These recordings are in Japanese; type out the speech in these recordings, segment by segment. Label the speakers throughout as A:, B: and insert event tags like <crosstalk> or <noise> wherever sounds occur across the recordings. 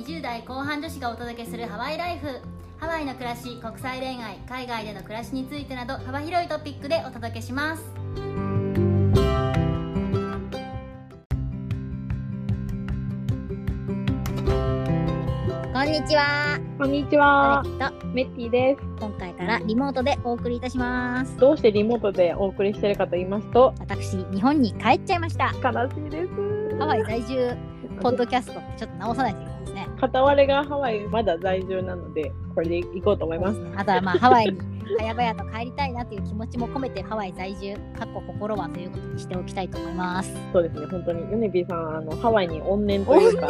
A: 20代後半女子がお届けするハワイライフ。ハワイの暮らし国際恋愛海外での暮らしについてなど幅広いトピックでお届けします。こんにちは。
B: こんにちは。メッティです。
A: 今回からリモートでお送りいたします。
B: どうしてリモートでお送りしてるかと言いますと、
A: 私日本に帰っちゃいました。
B: 悲しいです。
A: ハワイ在住ポッドキャストってちょっと直さないと
B: 片割れがハワイまだ在住なので、これで行こうと思います。
A: あとはまあハワイに早々と帰りたいなという気持ちも込めてハワイ在住かっこ心はということにしておきたいと思います
B: そうですね、本当に。ヨネピーさん、あの、ハワイに怨念というか、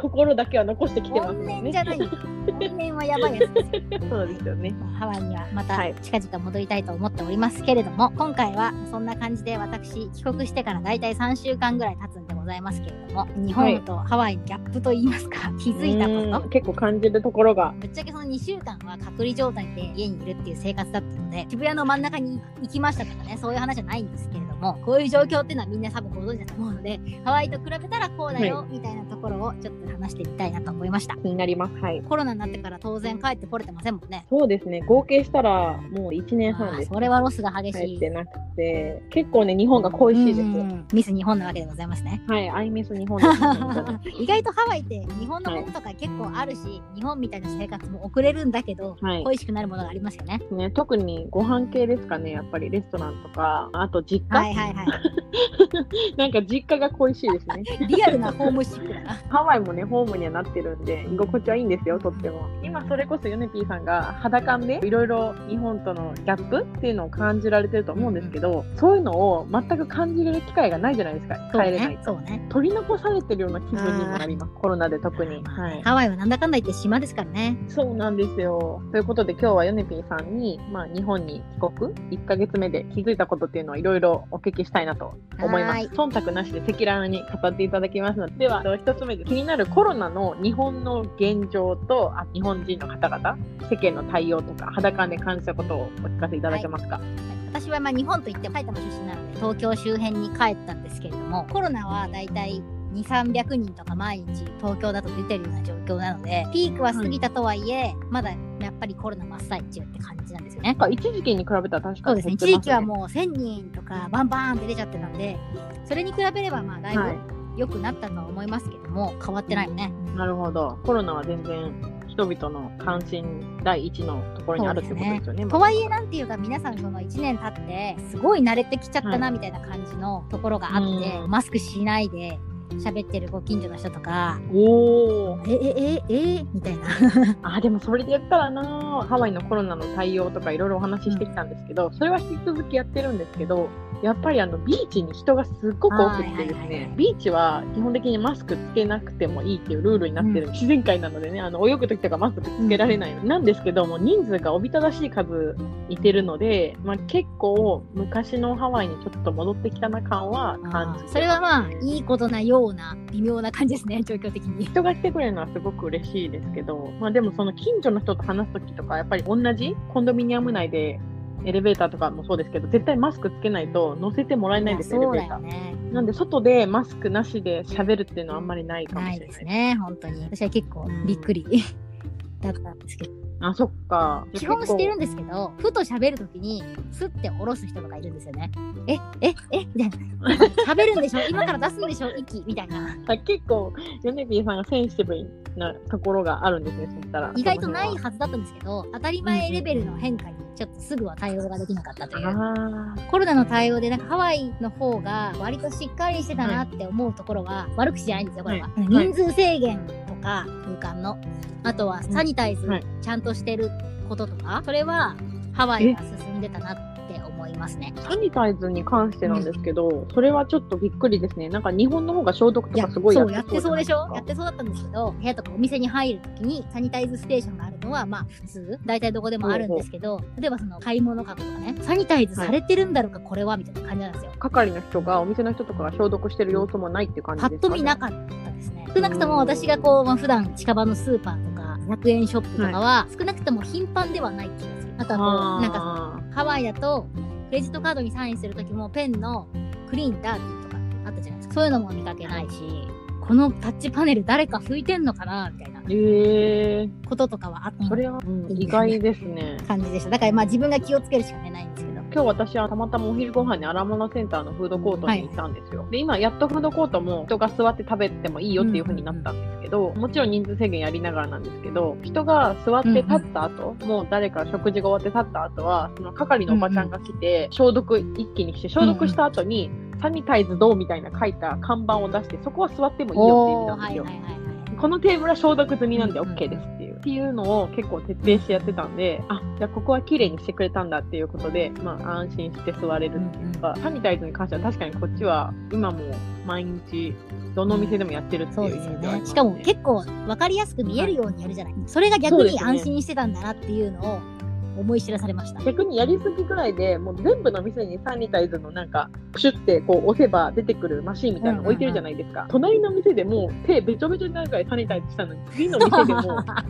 B: 心だけは残してきてますね。
A: 念じゃない怨念はやばいやつですよ
B: そうですよね。
A: ハワイにはまた
B: はい
A: 近々戻りたいと思っておりますけれども、今回はそんな感じで私帰国してからだいたい3週間ぐらい経つんざいますけれども日本とハワイのギャップといいますか、気づいたこと？
B: うん結構感じるところが。
A: ぶっちゃけその2週間は隔離状態で家にいるっていう生活だったので渋谷の真ん中に行きましたとかねそういう話じゃないんですけれどもこういう状況っていうのはみんな多分ご存知だと思うのでハワイと比べたらこうだよ、みたいなところをちょっと話してみたいなと思いました。
B: 気になります。はい。
A: コロナになってから当然帰ってこれてませんもんね。
B: そうですね、合計したらもう1年半です。
A: それはロスが激しい。
B: 帰ってなくて、結構ね、日本が恋しいです。
A: ミス日本なわけでございますね。
B: はい、アイミス日本 <laughs>
A: 意外とハワイって日本のものとか結構あるし、日本みたいな生活も送れるんだけど、
B: はい。
A: 恋しくなるものがありますよね。
B: ね、特にご飯系ですかね、やっぱりレストランとか、あと実家、
A: はいはいはい <laughs>
B: なんか実家が恋しいですね。
A: リアルなホームシックだな <laughs>
B: ハワイもね、ホームにはなってるんで、居心地はいいんですよ、とっても。今、それこそヨネピーさんが肌感でいろいろ日本とのギャップっていうのを感じられてると思うんですけど、そういうのを全く感じれる機会がないじゃないですか、帰れない
A: ね。そうね
B: 取り残されてるような気分にもなります、コロナで特に。はい。
A: ハワイはなんだかんだ言って島ですからね
B: そうなんですよ。ということで今日はヨネピーさんに、まあ、日本に帰国？1ヶ月目で気づいたことっていうのをいろいろお聞きしたいなと思います。
A: はい。
B: 忖度なしで赤裸々に語っていただきますので、では一つ目で気になるコロナの日本の現状とあ日本人の方々、世間の対応とか裸で感じたことをお聞かせいただけますか？
A: 私はまあ日本といっても埼玉出身なので東京周辺に帰ったんですけれどもコロナはだいたい2、300人とか毎日東京だと出てるような状況なのでピークは過ぎたとはいえ、まだぱりコロナ真っ最中って感じなんですよね
B: 一時期に比べたら確かに
A: そうですね、一時期はもう1000人とかバンバーンって出ちゃってたんで、それに比べればまあだいぶ
B: はい
A: 良くなったとは思いますけども、変わってないよね。
B: なるほど。コロナは全然人々の関心第一のところにあるってことですよね。
A: とはいえなんていうか皆さんその1年経って、すごい慣れてきちゃったなみたいな感じのところがあって、
B: うん
A: マスクしないで喋ってるご近所の人とか、
B: お
A: え、え、え、えみたいな。<laughs>
B: あ、でもそれで言ったらな、ハワイのコロナの対応とかいろいろお話ししてきたんですけど、それは引き続きやってるんですけど、やっぱりあのビーチに人がすっごく多くてですね、ビーチは基本的にマスクつけなくてもいいっていうルールになってる、
A: うん。
B: 自然界なのでね、あの泳ぐ時とかマスクつけられないの、なんですけども、人数がおびただしい数いてるので、まあ、結構昔のハワイにちょっと戻ってきたな感は感じ
A: それはまあ、いいことなような微妙な感じですね、<laughs> 状況的に。
B: 人が来てくれるのはすごく嬉しいですけど、まあでもその近所の人と話すときとか、やっぱり同じコンドミニアム内でエレベーターとかもそうですけど、絶対マスクつけないと乗せてもらえないんですよ、エレベーター。
A: ね。
B: なんで外でマスクなしで喋るっていうのはあんまりないかもし
A: ない
B: れない。
A: ですね、本当に。私は結構びっくりだったんですけど。
B: あ、そっか。
A: 基本してるん
B: で
A: ですけど、ふと喋るときに、スッて下ろす人とかいるんですよね。え、え、えみたいな。喋るんでしょ？今から出すんでしょ？息？みたいな。
B: 結構、ヨネピーさんがセンシティブなところがあるんですね、そしたら。
A: 意外とないはずだったんですけど、当たり前レベルの変化にちょっとすぐは対応ができなかったとい
B: 辺
A: う。
B: はあ
A: コロナの対応で、なんかハワイの方が割としっかりしてたなって思うところは、悪口じゃないんですよ、これは。
B: はい。
A: 人数制限とか、空間の。あとはサニタイズ
B: はい。
A: ちゃんとしてることとか、それはハワイが進んでたなって思いますね。
B: サニタイズに関してなんですけど、それはちょっとびっくりですね。なんか日本の方が消毒
A: いや、
B: とかすごい
A: そう、やってそうでしょ？やってそうだったんですけど、部屋とかお店に入るときにサニタイズステーションがあるのは、まあ普通、大体どこでもあるんですけど、例えばその買い物かごとかね、サニタイズされてるんだろうか、これはみたいな感じなんですよ。
B: 係の人が、お店の人とかが消毒してる様子もないっていう感じですか、
A: と見なかったですね。少なくとも私がこう、まあ、普段近場のスーパーとか、100円ショップとかは、少なくとも頻繁ではない気がする。あとはこう、なんか
B: あ
A: ハワイだと、クレジットカードにサインするときもペンのクリーン、ダーティーとかあったじゃないですか。そういうのも見かけないし、このタッチパネル誰か拭いてんのかなみたいな
B: ええ
A: こととかはあった
B: それは、うん意外ですね。
A: 感じでした。だからまあ自分が気をつけるしかねないんですけど。
B: 今日私はたまたまお昼ご飯に荒物センターのフードコートに行ったんですよ。で、今やっとフードコートも人が座って食べてもいいよっていう風になったんですけど、もちろん人数制限やりながらなんですけど、人が座って立った後、もう誰か食事が終わって立った後は、その係のおばちゃんが来て、消毒一気にして、消毒した後に、サニタイズどうみたいな書いた看板を出して、そこは座ってもいいよっていう意味なんですよ。
A: はいはいはいはい。
B: このテーブルは消毒済みなんで
A: うんうん
B: OK ですっていう。っていうのを結構徹底してやってたんで、あ、じゃあここは綺麗にしてくれたんだっていうことで、まあ安心して座れるっていうか、サニタイズに関しては確かにこっちは今も毎日どのお店でもやってるっていううイ
A: そですよね。しかも結構分かりやすく見えるようにやるじゃない。それが逆に安心してたんだなっていうのを思い知らされました。
B: 逆にやりすぎぐらいで、もう全部の店にサニタイズのなんか、プシュってこう押せば出てくるマシーンみたいなの置いてるじゃないですか。隣の店でもう手べちょべちょになるぐらいサニタイズしたのに、次の店でも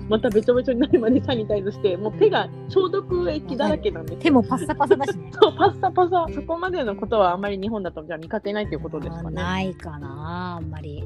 B: またべちょべちょになるまでサニタイズして、もう手が消毒液だらけなんですよ。
A: 手もパッサパサだしね。
B: そう、パッサパサ。そこまでのことはあんまり日本だとじゃあ見かけないということですかね。
A: ないかなあんまり。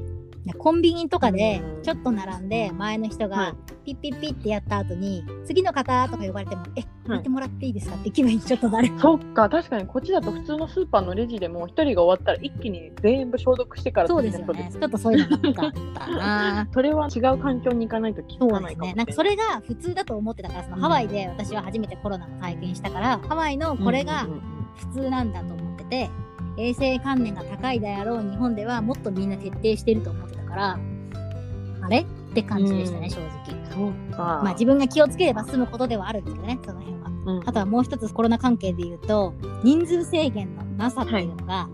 A: コンビニとかで
B: うん
A: ちょっと並んで前の人
B: は
A: が
B: い
A: ピッピッピッってやった後に次の方とか呼ばれてもえ
B: はい
A: 見てもらっていいですかって気分にちょっとなる。
B: そっか、確かにこっちだと普通のスーパーのレジでも一人が終わったら一気に全部消毒してから
A: そうですよね。ちょっとそういうのなかったな。<laughs>
B: それは違う環境に行かないと聞か
A: そうですね。
B: ないかもしれない。
A: なんかそれが普通だと思ってたから、そのハワイで私は初めてコロナの体験したから、ハワイのこれが普通なんだと思ってて、衛生観念が高いであろう日本ではもっとみんな徹底してると思ってたから、あれ？って感じでしたね、
B: うん。
A: 正直。まあ自分が気をつければ済むことではあるんですけどね、その辺は。
B: うん。
A: あとはもう一つコロナ関係で言うと、人数制限のなさっていうのが、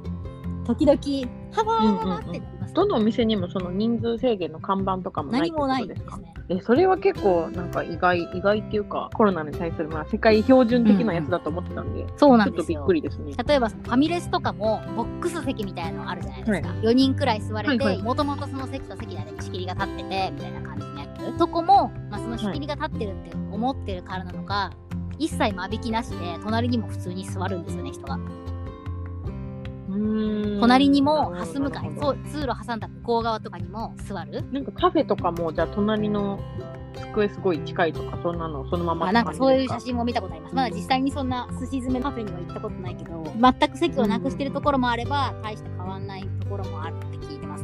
A: 時々、ハワーってなります。
B: どのお店にもその人数制限の看板とかもない
A: 何もない
B: とです
A: ね。
B: えそれは結構なんか意外意外っていうかコロナに対するまあ世界標準的なやつだと思ってたんで、
A: そうな
B: ちょっとびっ
A: んですよ。
B: くりですね。
A: 例えばファミレスとかもボックス席みたいなのあるじゃないですか、4人くらい座れて
B: はいはい
A: もともとその席と席の間に仕切りが立っててみたいな感じのやつそこも、まあ、その仕切りが立ってるって思ってるからなのか、一切間引きなしで隣にも普通に座るんですよね人が隣にもハス向かい通路挟んだ向こう側とかにも座る。
B: なんかカフェとかもじゃあ隣の机すごい近いとかそんなのそのまま
A: あなんかそういう写
B: 真
A: 真も見たことあります。まだ実際にそんな寿司詰めカフェには行ったことないけど全く席をなくしてるところもあれば大して変わんないところもある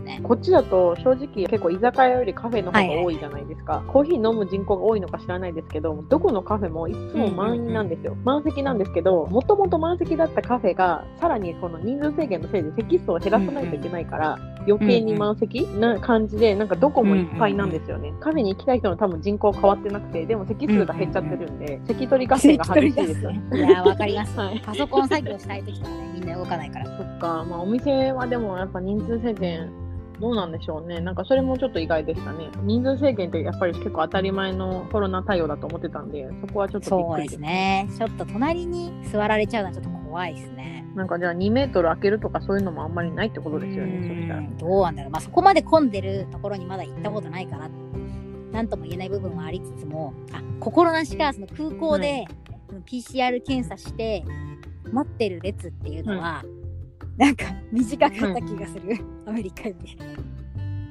A: ね。
B: こっちだと正直結構居酒屋よりカフェの方が多いじゃないですか、コーヒー飲む人口が多いのか知らないですけどどこのカフェもいつも満員なんですよ、満席なんですけどもともと満席だったカフェがさらにこの人数制限のせいで席数を減らさないといけないから、余計に満席な感じでなんかどこもいっぱいなんですよね、カフェに行きたい人の多分人口変わってなくてでも席数が減っちゃってるんで、席取り合戦が激しいですよ。ね <laughs>
A: いやーわかります、
B: はい。
A: パソコン作業したい時とかねみんな動かないから。
B: そっか、まあお店はでもやっぱ人数制限どうなんでしょうね。なんかそれもちょっと意外でしたね。人数制限ってやっぱり結構当たり前のコロナ対応だと思ってたんで、そこはちょっとびっくりですす。
A: そうでねちょっと隣に座られちゃうのはちょっと怖いですね
B: なんかじゃあ2メートル開けるとかそういうのもあんまりないってことですよね。そしたら。
A: うんどうなんだろうまあそこまで混んでるところにまだ行ったことないからなんとも言えない部分はありつつもあ心なしかその空港で、その PCR 検査して待ってる列っていうのは、なんか短かった気がする、アメリカより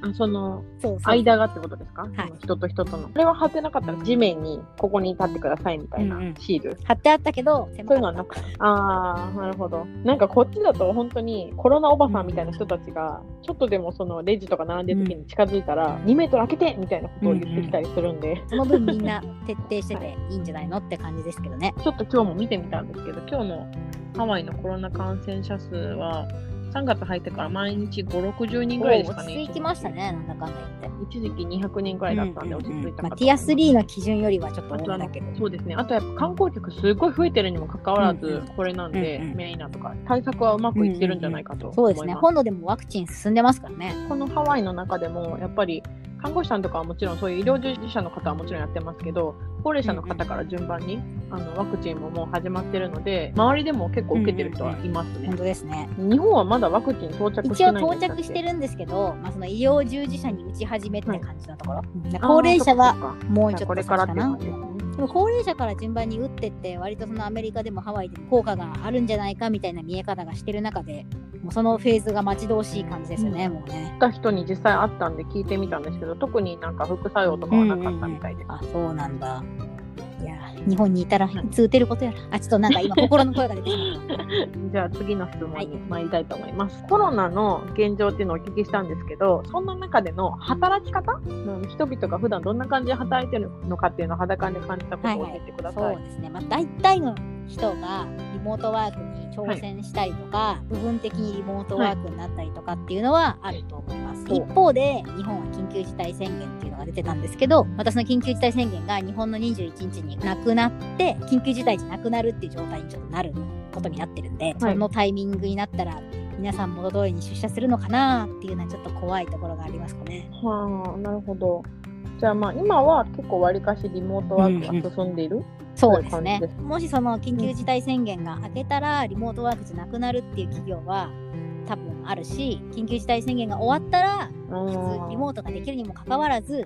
B: あ、その間がってことですか、
A: い。
B: その人と人との。これは貼ってなかったら地面にここに立ってくださいみたいな
A: うんうん
B: シール。
A: 貼ってあったけど
B: そういうのはなく。ああ、なるほど。なんかこっちだと本当にコロナおばさんみたいな人たちが、ちょっとでもそのレジとか並んでる時に近づいたら、2メートル開けてみたいなことを言ってきたりするんで、
A: その分みんな徹底してていいんじゃないのって感じですけどね。
B: ちょっと今日も見てみたんですけど、今日のハワイのコロナ感染者数は、3月入ってから毎日5、60人ぐらいですかね。
A: 落ち着いてましたね、なんだかんだ言って。
B: 一時期200人ぐらいだったんで、
A: うん
B: 落ち着いたかと
A: うんうんまあ、ティア3の基準よりはちょっと多いんだけど。
B: そうですね。あとやっぱ観光客すごい増えてるにもかかわらず
A: うんうん、
B: これなんで、
A: うんうん
B: メインなとか、対策はうまくいってるんじゃないかと思います。
A: そうですね。本土でもワクチン進んでますからね。
B: このハワイの中でも、やっぱり看護師さんとかはもちろん、そういう医療従事者の方はもちろんやってますけど、高齢者の方から順番に、あのワクチンももう始まってるので、周りでも結構受けてる人はいますね。
A: 本当ですね。
B: 日本はまだワクチン到着して
A: 一応
B: ないんで
A: 到着してるんですけど、まあ、その医療従事者に打ち始めって感じのところ。高齢者はもうちょっと
B: これからって感じですね。
A: でも高齢者から順番に打ってって割とそのアメリカでもハワイでも効果があるんじゃないかみたいな見え方がしてる中でもうそのフェーズが待ち遠しい感じですよね、もうね。
B: った人に実際あったんで聞いてみたんですけど、特になんか副作用とかはなかったみたいです。
A: あそうなんだ。いや日本にいたらいつ打てることやら。<laughs> あちょっとなんか今心の声が出てしまった。<laughs>
B: じゃあ次の質問に参りたいと思います。コロナの現状っていうのをお聞きしたんですけど、そんな中での働き方、うん人々が普段どんな感じで働いてるのかっていうのを肌感で感じたことを教えてください。
A: そうですね。まあ大体の人がリモートワークに挑戦したりとか、部分的にリモートワークになったりとかっていうのはあると思います。
B: はい
A: 一方で日本は緊急事態宣言っていうのが出てたんですけど、またその緊急事態宣言が日本の21日になくなって、緊急事態じゃなくなるっていう状態にちょっとなることになってるんで、そのタイミングになったら皆さん元通りに出社するのかなっていうのはちょっと怖いところがありますかね。
B: はあ、なるほど。じゃあまあ今は結構わりかしリモートワークが進んでいる、
A: そうですね
B: そういう感じで。
A: もしその緊急事態宣言が明けたらリモートワークじゃなくなるっていう企業は多分あるし、緊急事態宣言が終わったら、
B: うん
A: 普通リモートができるにもかかわらず、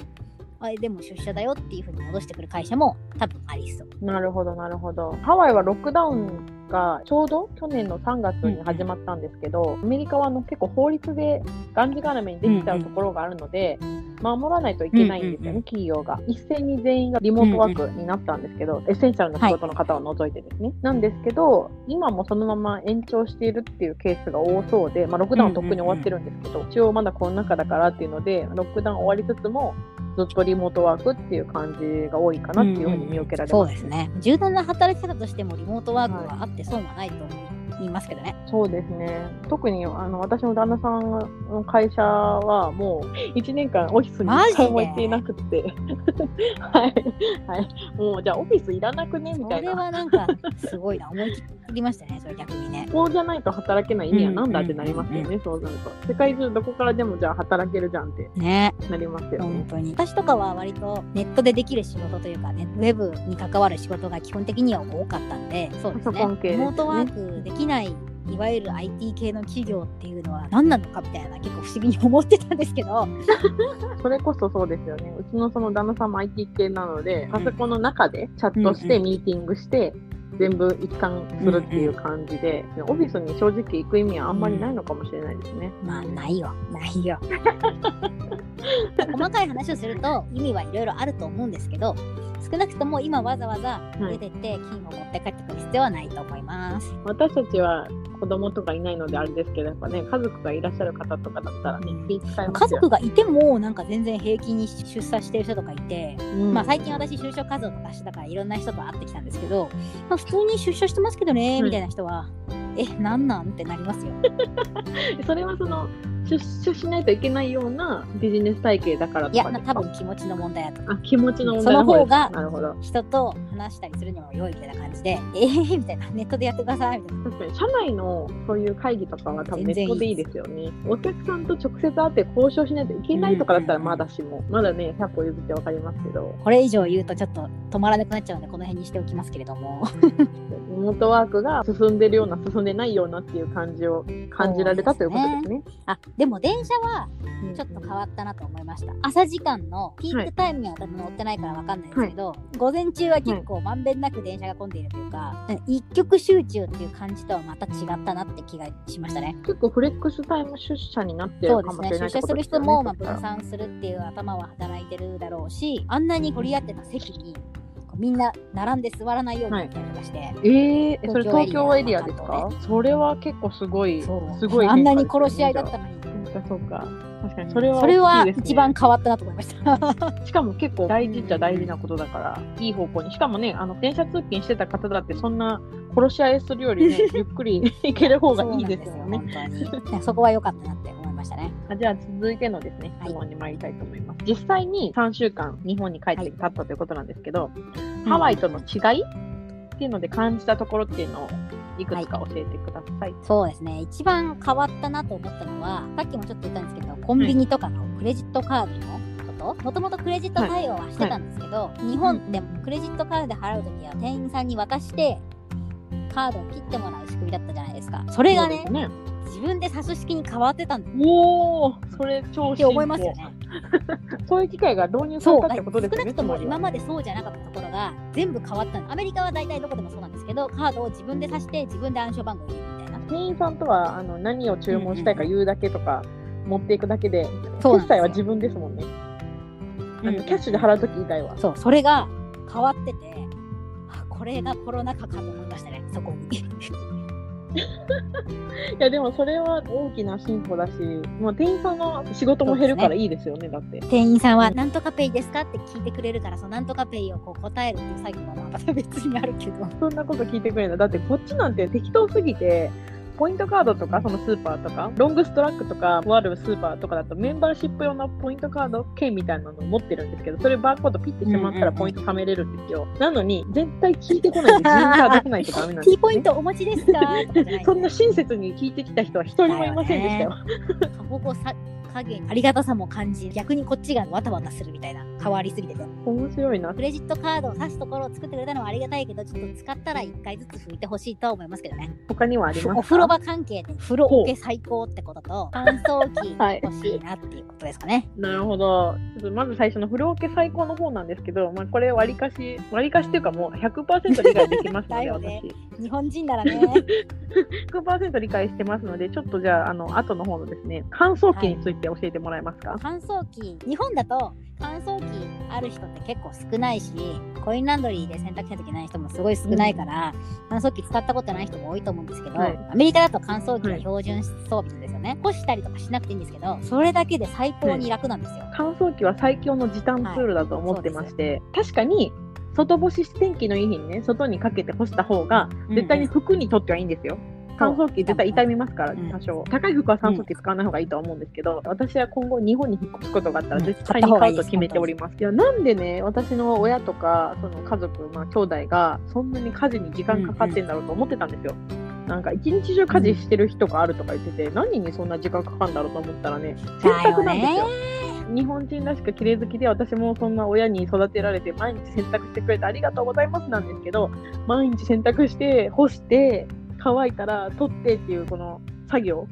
A: あでも出社だよっていうふうに戻してくる会社も多分ありそう。
B: なるほど、なるほど。ハワイはロックダウンがちょうど去年の3月に始まったんですけど、アメリカはあの結構法律でがんじがらめにできちゃうところがあるので、守らないといけないんですよね、企業が。一斉に全員がリモートワークになったんですけど、エッセンシャルな仕事の方を除いてですね。なんですけど、今もそのまま延長しているっていうケースが多そうで、まあ、ロックダウンとっくに終わってるんですけど、一応まだコロナ禍だからっていうので、ロックダウン終わりつつも、ずっとリモートワークっていう感じが多いかなっていうふうに見受けられ
A: そ
B: ます。
A: うですね。柔軟な働き方としてもリモートワークはあって損はないと思いますけどね。
B: そうですね。特にあの私の旦那さんの会社はもう <laughs> 1年間オフィスに一回も行っていなくて、<laughs> はい、はい。もうじゃあオフィスいらなくね？み
A: それ
B: たいな。
A: はなんかすごいな。思い切りましたね、それ逆にね。
B: こうじゃないと働けない意味はなんだってなりますよね、そうなると。世界中どこからでもじゃあ働けるじゃんって
A: ね。
B: なりますよね。
A: 本当に私とかは割とネットでできる仕事というかねウェブに関わる仕事が基本的には多かったんでそう
B: ですね
A: リモートワークできないいわゆる IT 系の企業っていうのは何なのかみたいな結構不思議に思ってたんですけど。<laughs>
B: それこそそうですよね。うちのその旦那さんも IT 系なので、パソコンの中でチャットして、
A: うん
B: ミーティングして、全部一貫するっていう感じで、オフィスに正直行く意味はあんまりないのかもしれないですね。
A: まあないよ。ないよ。<laughs> 細かい話をすると意味はいろいろあると思うんですけど少なくとも今わざわざ出てって金を持って帰ってくる必要はないと思います、
B: 私たちは子供とかいないのであれですけど、やっぱね、家族がいらっしゃる方とかだったらね、気使いますよ。
A: 家族がいてもなんか全然平気に出産してる人とかいて、
B: うん。
A: まあ最近私就職活動とかしてたからいろんな人と会ってきたんですけど、まあ、普通に出社してますけどね、
B: うん。
A: みたいな人は、え、なんなん？ってなりますよ。<laughs>
B: それはその、出社しないといけないようなビジネス体系だから
A: いや、
B: とかですか
A: な多分気持ちの問題だと。
B: あ、気持ちの問
A: そ
B: 題
A: の方が
B: なるほど。
A: 人と話したりするにも良いみたいな感じで、<laughs> えー、みたいな、ネットでやってくださいみたいな。
B: 確かに、社内のそういう会議とかは多分ネットでいいですよね。お客さんと直接会って交渉しないといけないとかだったらまだしも、まだね、100歩譲ってわかりますけど、
A: これ以上言うとちょっと止まらなくなっちゃうので、この辺にしておきますけれども。<laughs>
B: リモートワークが進んでるような、進んでないようなっていう感じを感じられたということですね。
A: あ、でも電車は
B: うん
A: ちょっと変わったなと思いました。朝時間のピークタイムには多分乗ってないからわかんないですけど、午前中は結構まんべんなく電車が混んでいるというか、一極集中っていう感じとはまた違ったなって気がしましたね。
B: 結構フレックスタイム出社になってるか
A: そうですね。
B: もしれないって
A: 出社する。人もまあ分散するっていう頭は働いてるだろうし、あんなに取り合ってた席にみんな並んで座らないようになったりとかして、
B: えー、それ東
A: 東京
B: 京エリ
A: ア
B: アですか？それは結構すごい、すごい
A: あんなに殺し合いだったのに。
B: そうか、そうか。確かに、それは、
A: それは一番変わったなと思いました。<laughs>
B: しかも結構大事っちゃ大事なことだから、いい方向に。しかもね、あの、電車通勤してた方だって、そんな殺し合いするよりね、<laughs> ゆっくり行ける方がいいですよね。
A: そ。そこは良かったなってましたね。
B: あじゃあ続いてのですね、
A: はい
B: 質問に参りたいと思います。実際に3週間日本に帰って経ったということなんですけど、ハワイとの違いっていうので感じたところっていうのをいくつか教えてください。
A: そうですね。一番変わったなと思ったのは、さっきもちょっと言ったんですけど、コンビニとかのクレジットカードのこと、もともとクレジット対応はしてたんですけど、日本でもクレジットカードで払うときは店員さんに渡して、カードを切ってもらう仕組みだったじゃないですか。それがね
B: ね。
A: 自分で差す式に変わってたんだっ
B: おお、それ超
A: て思いますよね。<laughs>
B: そういう機会が導入されたってことですよね。
A: 少なくとも今までそうじゃなかったところが、全部変わったのアメリカは大体どこでもそうなんですけどカードを自分で刺して自分で暗証番号を入れるみたいな
B: 店員さんとはあの何を注文したいか言うだけとか、持っていくだけで、決済は自分ですもんね。あの
A: うん
B: キャッシュで払うとき言いたいわ。
A: そうそれが変わっててあこれがコロナ禍かと思いましたねそこに <laughs>
B: いや、でもそれは大きな進歩だし、まあ、店員さんの仕事も減るからいいですよね、だって。
A: 店員さんは「なんとかペイですか?」って聞いてくれるからそのなんとかペイをこう答えるっていう作業はまた別にあるけど
B: そんなこと聞いてくれるんだ。だってこっちなんて適当すぎて、ポイントカードとか、そのスーパーとか、ロングストラックとか、とあるスーパーとかだとメンバーシップ用のポイントカード券みたいなのを持ってるんですけど、それバーコードピッてしまったらポイント貯めれるんですよ。なのに、絶対聞いてこない。んで、自分から出さないとダメなんです、<laughs>
A: T ポイントお持ちですか？<laughs>
B: そんな親切に聞いてきた人は一人もいませんでしたよ。
A: 過保護さ加減ありがたさも感じ逆にこっちがわたわたするみたいな変わりすぎてて。
B: 面白いな。
A: クレジットカードを挿すところを作ってくれたのはありがたいけどちょっと使ったら1回ずつ拭いてほしいとは思いますけどね。
B: 他にはありますか？
A: お風呂場関係で風呂桶け最高ってことと乾燥機
B: はい
A: 欲しいなっていうことですかね、
B: なるほど。ちょっとまず最初の風呂桶最高の方なんですけど、まあ、これ割りかし、割りかしっていうかもう100%理解できますので、<laughs> 私。
A: 日本人ならね。<laughs>
B: 100%理解してますので、ちょっとじゃあ、あの、後の方のですね、乾燥機について教えてもらえますか、
A: 乾燥機日本だと乾燥機ある人って結構少ないしコインランドリーで洗濯しなきゃいけない人もすごい少ないから、乾燥機使ったことない人も多いと思うんですけど、
B: はい。
A: アメリカだと乾燥機は標準装備なんですよね、干したりとかしなくていいんですけどそれだけで最高に楽なんですよ、
B: 乾燥機は最強の時短ツールだと思ってまして、確かに、外干し天気のいい日にね、外にかけて干した方が、絶対に服にとってはいいんですよ。乾燥機絶対傷みますから、
A: うん
B: 多少。高い服は乾燥機使わない方がいいとは思うんですけど、私は今後日本に引っ越すことがあったら絶対に買うと決めております。いや、なんでね、私の親とか、その家族、まあ兄弟が、そんなに家事に時間かかってんだろうと思ってたんですよ。なんか一日中家事してる人があるとか言ってて、何にそんな時間かかるんだろうと思ったらね、洗濯なんですよ。日本人らしく綺麗好きで私もそんな親に育てられて毎日洗濯してくれてありがとうございますなんですけど毎日洗濯して干して乾いたら取ってっていうこの作業。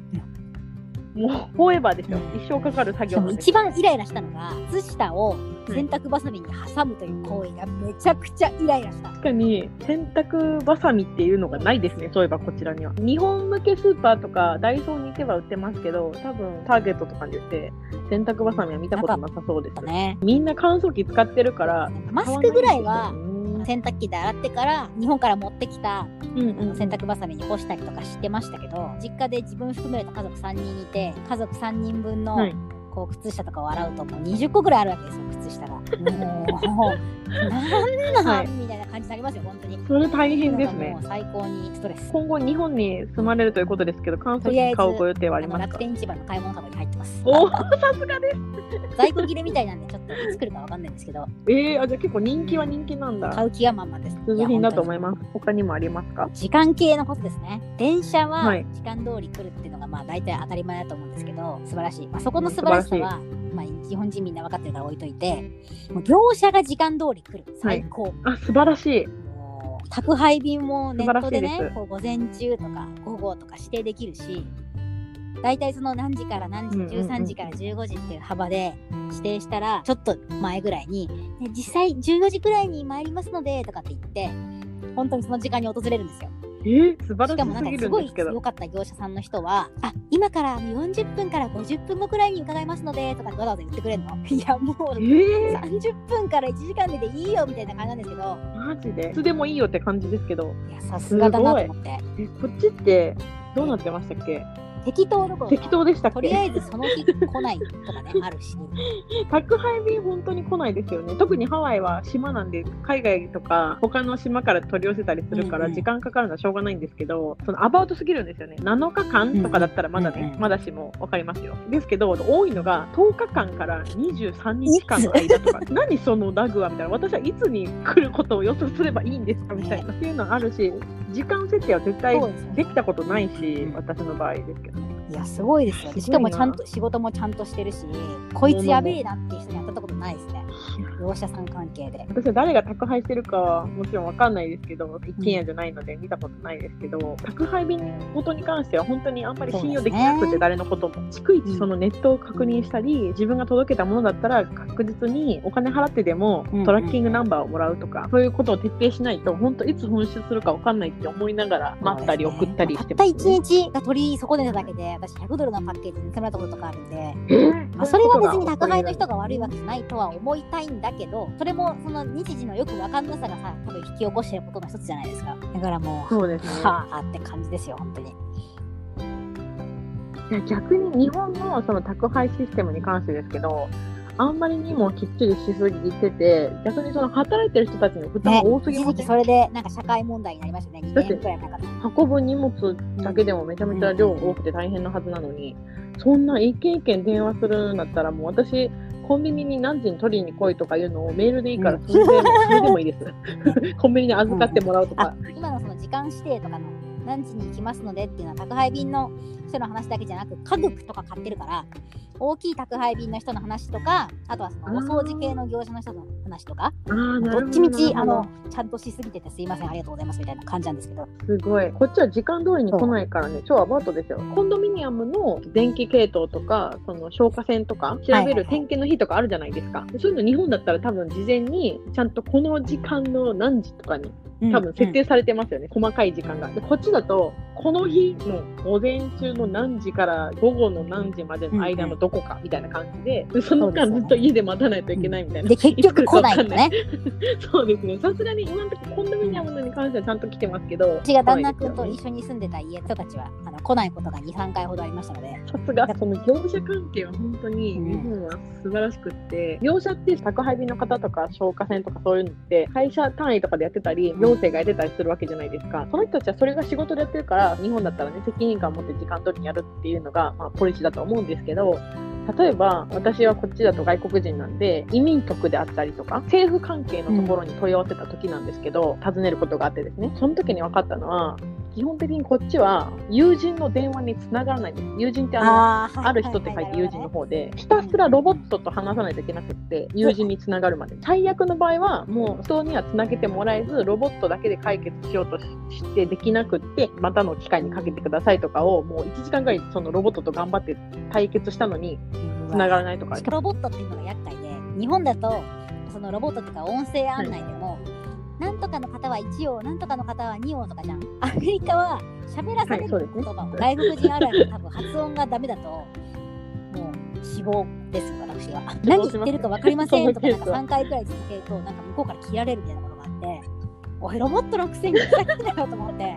B: もうフォーエバーですよ。一生かかる作業。
A: 一番イライラしたのが靴下を洗濯バサミに挟むという行為がめちゃくちゃイライラした、
B: 確かに洗濯バサミっていうのがないですね。そういえばこちらには。日本向けスーパーとかダイソーに行けば売ってますけど多分ターゲットとかに売って洗濯バサミは見たことなさそうです。
A: ね。
B: みんな乾燥機使ってるから
A: マスクぐらいは
B: うん
A: 洗濯機で洗ってから日本から持ってきた
B: うん
A: あの洗濯バサミに干したりとかしてましたけど実家で自分含めると家族3人いて家族3人分の、
B: はい
A: こう靴下とかを洗うともう20個ぐらいあるわけですよ靴下が。もうなんなん、
B: はい。
A: みたいな感じになりますよ本当に。
B: それ大変ですね。
A: 最高にストレス。
B: 今後日本に住まれるということですけど、乾燥
A: とりあえず
B: 機買うご予定はありますか？
A: 楽天市場の買い物カゴに入ってます。
B: おお、さすがです。
A: 在庫切れみたいなんでちょっといつ来るかわかんないんですけど。
B: えー、あ、じゃあ結構人気は人気なんだ。
A: 買う気が満々です。
B: 通品だと思い
A: す。
B: ます。他にもありますか？
A: 時間系のことですね。電車は
B: はい。
A: 時間通り来るっていうのがまあ大体当たり前だと思うんですけど素晴らしい、まあ、そこの素晴らしさは、まあ、日本人みんな分かってるから置いといてもう業者が時間通り来る。最高、
B: あ、素晴らしい。
A: 宅配便もネットでねこう午前中とか午後とか指定できるし大体その何時から何時、
B: うんうんうん。
A: 13時から15時っていう幅で指定したらちょっと前ぐらいにね実際14時くらいに参りますのでとかって言って本当にその時間に訪れるんですよ
B: えー、素晴
A: しかも
B: らしすぎ
A: なんかすごい良。かった業者さんの人は、あ、今からあの40分から50分後くらいに伺いますので、とかわざわざ言ってくれるの。<laughs> いや、もう
B: えー、
A: 30分から1時間ででいいよみたいな感じなんですけど、
B: マジで？いつでもいいよって感じですけど。
A: いや、さすがだなと思って。
B: え、こっちってどうなってましたっけ？
A: 適当どころか
B: 適当でしたっ
A: とりあ
B: け
A: えずその日来ないとかね、あるし。<laughs>
B: 宅配便本当に来ないですよね。特にハワイは島なんで、海外とか他の島から取り寄せたりするか
A: うんうん
B: ら時間かかるのはしょうがないんですけど、そのアバウトすぎるんですよね。7日間とかだったらまだね、
A: うんうん
B: まだしもわかりますよ。ですけど、多いのが10日間から23日間の間とか、<laughs> 何そのラグはみたいな。私はいつに来ることを予想すればいいんですかみたいな。っていうのあるし、時間設定は絶対
A: で
B: きたことないし、私の場合ですけどね。
A: いや、すごいですよ。しかもちゃんと仕事もちゃんとしてるし、こいつやべえなっていう人に当たったことないですね。業者さん関係で。
B: 私は誰が宅配してるかはもちろんわかんないですけど、一軒家じゃないので見たことないですけど、宅配便ごとに関しては本当にあんまり信用できなくて、
A: ね
B: 誰のことも。逐一そのネットを確認したり、自分が届けたものだったら確実にお金払ってでも
A: うんうん
B: トラッキングナンバーをもらうとか、そういうことを徹底しないと、本当いつ紛失するかわかんないって思いながら待ったり送ったりして
A: たった
B: ます、ね。
A: 1日が取り損ねただけで、私100ドルのパッケージに盗まれたこととかあるんで、
B: え
A: まあ、それは別に宅配の人が悪いわけじゃないとは思いたいんだけど、それもその日時のよくわかんなさがさ、多分引き起こしてることの一つじゃないですか。だからもう、
B: そうですね。
A: はあって感じですよ、本当に。
B: いや逆に日本のその宅配システムに関してですけど、あんまりにもきっちりしすぎてて、逆にその働いてる人たちの負担
A: ね
B: が多す、ぎますね
A: 期それでなんか社会問題になりましたね、2
B: だって
A: 年くらい。
B: 運ぶ荷物だけでもめちゃめちゃ量多くて大変なはずなのに、そんな一件一件電話するんだったらもう私、コンビニに何時に取りに来いとかいうのをメールでいいから
A: うん
B: それでも、それでもいいです。<laughs> コンビニに預かってもらうと
A: あ
B: か。
A: 今のその時間指定とかの何時に行きますのでっていうのは宅配便の人の話だけじゃなく家具とか買ってるから大きい宅配便の人の話とかあとはそのお掃除系の業者の人の話とか
B: ど。
A: どっちみちあのちゃんとしすぎててすいませんありがとうございますみたいな感じなんですけど
B: すごい。こっちは時間通りに来ないからね、超アバウトですよ。コンドミニアムの電気系統とか、その消火栓とか、調べる点検の日とかあるじゃないですか。でそういうの日本だったら多分事前に、ちゃんとこの時間の何時とかに多分設定されてますよね、細かい時間が。で、こっちだと、この日の午前中の何時から午後の何時までの間のどこかみたいな感じで、でその間
A: そうですよね
B: ずっと家で待たないといけないみたいな。
A: で結局来ないのね
B: そうですね。さすがに今のところコンドミニアムのに関してはちゃんと来てますけど。
A: うちが旦那君と一緒に住んでた家の人たちはあの来ないことが23回ほどありましたので
B: さすが、その業者関係は本当に日本は素晴らしくって、業者って宅配便の方とか消火栓とかそういうのって会社単位とかでやってたり、行政がやってたりするわけじゃないですか。その人たちはそれが仕事でやってるから、日本だったらね、責任感を持って時間通りにやるっていうのが、まあ、ポリシーだと思うんですけど、例えば、私はこっちだと外国人なんで、移民局であったりとか、政府関係のところに問い合わせた時なんですけど、尋ねることがあってですね、その時に分かったのは、基本的にこっちは友人の電話に繋がらないんです。友人ってあの、
A: あ
B: ある人って書いて友人の方で、ひたすらロボットと話さないといけなくって、友人につながるまで。最悪の場合は、もう人にはつなげてもらえず、ロボットだけで解決しようとしてできなくって、またの機会にかけてくださいとかを、もう1時間ぐらいそのロボットと頑張って対決したのに、つながらないとか
A: ロボットっていうのが厄介で日本だとそのロボットっていうか音声案内でも、なんとかの方は1音なんとかの方は2音とかじゃん。アメリカは喋らされ
B: はいそうですね。
A: る言葉も外国人あるある多分発音がダメだともう死亡です私は。<laughs> 何言ってるか分かりませんとかなんか3回くらい続けるとなんか向こうから切られるみたいなことがあっておいロボットのくせにふざけんなよと思って。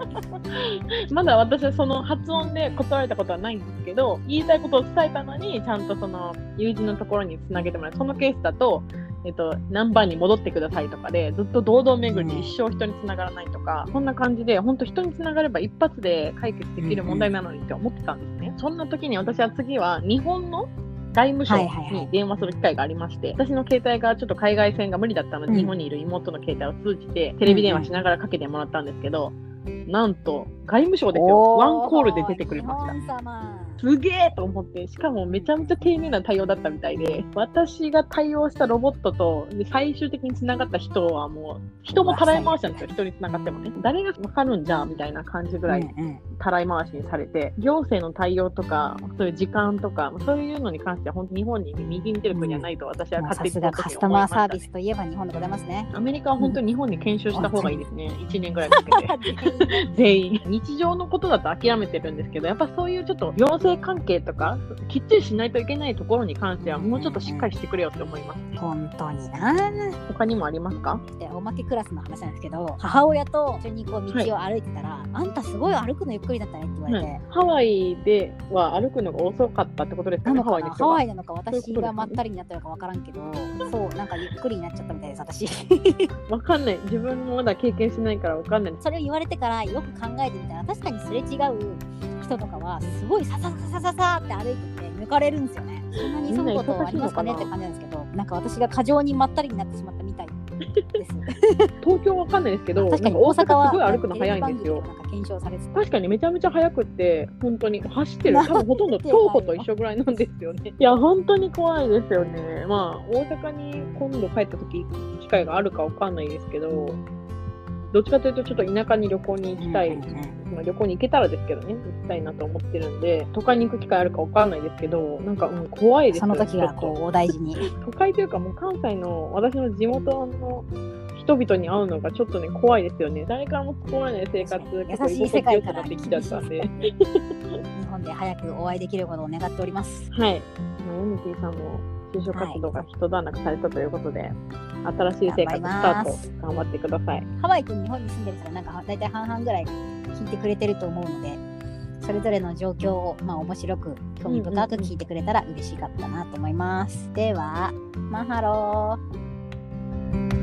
A: <laughs>
B: まだ私はその発音で断られたことはないんですけど、言いたいことを伝えたのに、ちゃんとその友人のところにつなげてもらう。そのケースだと、えっと、何番に戻ってくださいとかで、ずっと堂々巡りで一生人につながらないとか、そんな感じで、本当人につながれば一発で解決できる問題なのにって思ってたんですね。そんな時に私は次は日本の外務省
A: はいはいはい
B: に電話する機会がありまして、私の携帯がちょっと海外線が無理だったので、
A: うん
B: 日本にいる妹の携帯を通じて、テレビ電話しながらかけてもらったんですけど、なんと、外務省ですよ。
A: お
B: ワンコールで出てくれました。すげえと思って、しかもめちゃめちゃ丁寧な対応だったみたいで、私が対応したロボットとで最終的に繋がった人はもう、人もたらい回しなんですよ、人に繋がってもね。誰がわかるんじゃみたいな感じぐらいたらい回しにされて、行政の対応とか、そういう時間とか、そういうのに関しては本当日本に右に出る国はないと私は勝手に
A: さすがカスタマーサービスといえば日本でございますね。
B: アメリカは本当に日本に研修した方がいいですね。1年ぐらいかけて。<laughs> 全員。日常のことだと諦めてるんですけど、やっぱそういうちょっと行政関係とか、きっちりしないといけないところに関しては、もうちょっとしっかりしてくれよって思います。ね。
A: 本当にな。
B: 他にもありますか？
A: でおまけクラスの話なんですけど母親と一緒にこう道を歩いてたら、あんたすごい歩くのゆっくりだったねって言われて、
B: ハワイでは歩くのが遅かったってことですかね、ハワイ
A: ハワイなのか私がまったりになったのかわからんけどそうなんかゆっくりになっちゃったみたいです私。<laughs> <laughs>
B: わかんない。自分もまだ経験しないからわかんない。
A: それを言われてからよく考えてみたら確かにすれ違う人とかはすごいささささささって歩いてて抜かれるんですよねそんなに急ぐことありますかねって感じなんですけどなんか私が過剰にまったりになってしまったみたいです。
B: 東京わかんないですけど、
A: 確かに大阪は
B: すごい歩くの早いんですよ
A: 検証されてた。
B: 確かにめちゃめちゃ速くって、本当に走ってる、多分ほとんど徒歩と一緒ぐらいなんですよね。いや、本当に怖いですよね。まあ、大阪に今度帰った時機会があるかわかんないですけど、どっちかというとちょっと田舎に旅行に行きたい、まあ、旅行に行けたらですけどね、行きたいなと思ってるんで、都会に行く機会あるかわかんないですけど、なんか、うん、怖いです
A: その時は
B: ちょっと。
A: こうお大事に。
B: 都会というかもう関西の私の地元の人々に会うのがちょっとね怖いですよね。誰からも突っ込まれない生活
A: 優しい世界から
B: ってきちゃったんで
A: 日本で早くお会いできることを願っております。
B: はい。もうヨネティさんも就職活動が一段落されたということで、新しい生活スタート頑張ってください
A: ハワイと日本に住んでる人はなんか大体半々ぐらい聞いてくれてると思うので、それぞれの状況をまあ面白く興味深く聞いてくれたら嬉しかったなと思います。では、マハロー。